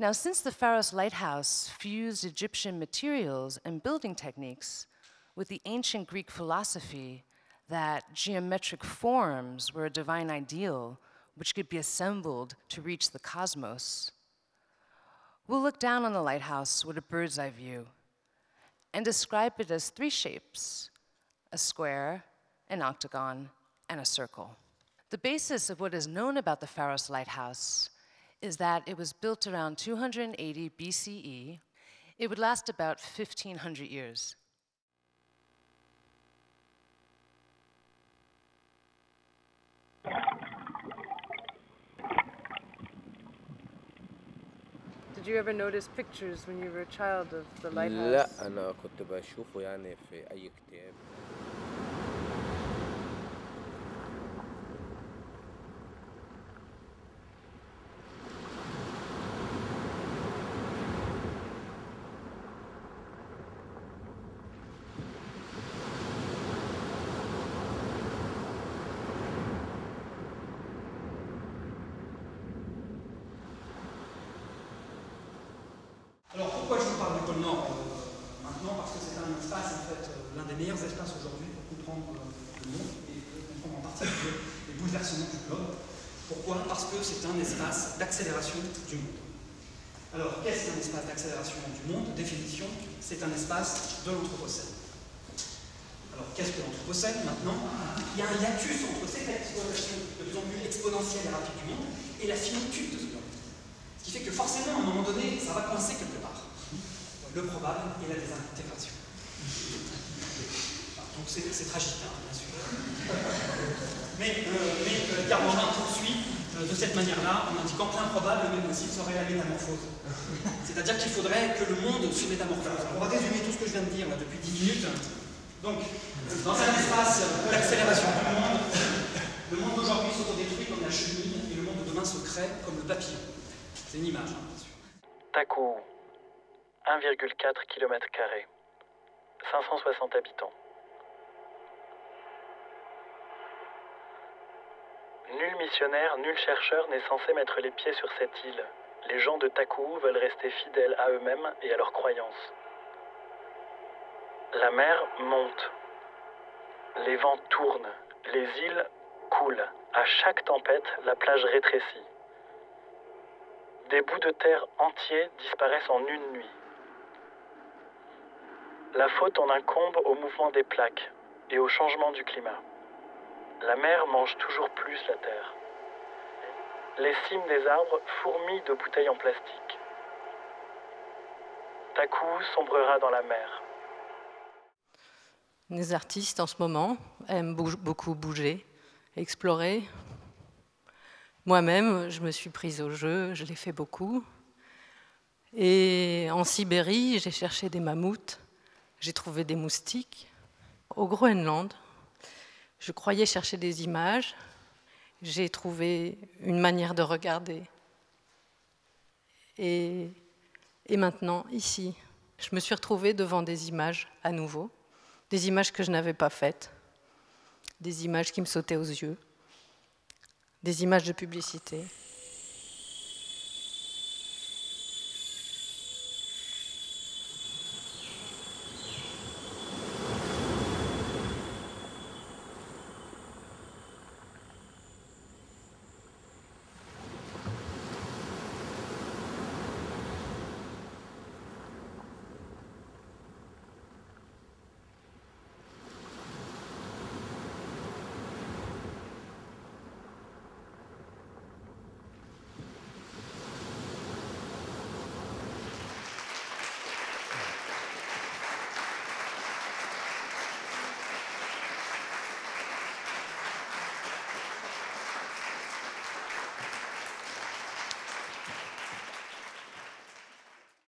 Now, since the Pharos lighthouse fused Egyptian materials and building techniques with the ancient Greek philosophy that geometric forms were a divine ideal which could be assembled to reach the cosmos, we'll look down on the lighthouse with a bird's eye view and describe it as three shapes a square, an octagon, and a circle. The basis of what is known about the Pharos lighthouse is that it was built around 280 BCE. It would last about 1,500 years. Did you ever notice pictures when you were a child of the lighthouse? لا انا كنت بشوفه يعني في اي كتاب Pourquoi je vous parle du pôle Nord euh, maintenant Parce que c'est un espace, en fait, euh, l'un des meilleurs espaces aujourd'hui pour comprendre euh, le monde et pour comprendre en particulier les bouleversements du globe. Pourquoi? Parce que c'est un espace d'accélération du monde. Alors qu'est-ce qu'un espace d'accélération du monde? Définition, c'est un espace de l'Anthropocène. Alors qu'est-ce que l'Anthropocène maintenant? Il y a un hiatus entre cette exploration de plus en plus exponentielle et rapide du monde et la finitude de ce globe. Ce qui fait que forcément, à un moment donné, ça va coincer quelque part. Le probable et la désintégration. Donc c'est tragique, hein, bien sûr. Mais, euh, euh, poursuit euh, de cette manière-là en indiquant que l'improbable, même aussi, serait la métamorphose. C'est-à-dire qu'il faudrait que le monde se métamorphose. On va résumer tout ce que je viens de dire depuis 10 minutes. Donc, dans un espace d'accélération du monde, le monde d'aujourd'hui s'autodétruit comme la chenille et le monde de demain se crée comme le papillon. C'est une image, hein, bien sûr. Takou, 1,4 km, 560 habitants. Nul missionnaire, nul chercheur n'est censé mettre les pieds sur cette île. Les gens de Takou veulent rester fidèles à eux-mêmes et à leurs croyances. La mer monte. Les vents tournent. Les îles coulent. À chaque tempête, la plage rétrécit. Des bouts de terre entiers disparaissent en une nuit. La faute en incombe au mouvement des plaques et au changement du climat. La mer mange toujours plus la terre. Les cimes des arbres fourmillent de bouteilles en plastique. Takou sombrera dans la mer. Les artistes en ce moment aiment beaucoup bouger, explorer. Moi-même, je me suis prise au jeu, je l'ai fait beaucoup. Et en Sibérie, j'ai cherché des mammouths, j'ai trouvé des moustiques. Au Groenland, je croyais chercher des images, j'ai trouvé une manière de regarder. Et, et maintenant, ici, je me suis retrouvée devant des images à nouveau, des images que je n'avais pas faites, des images qui me sautaient aux yeux, des images de publicité.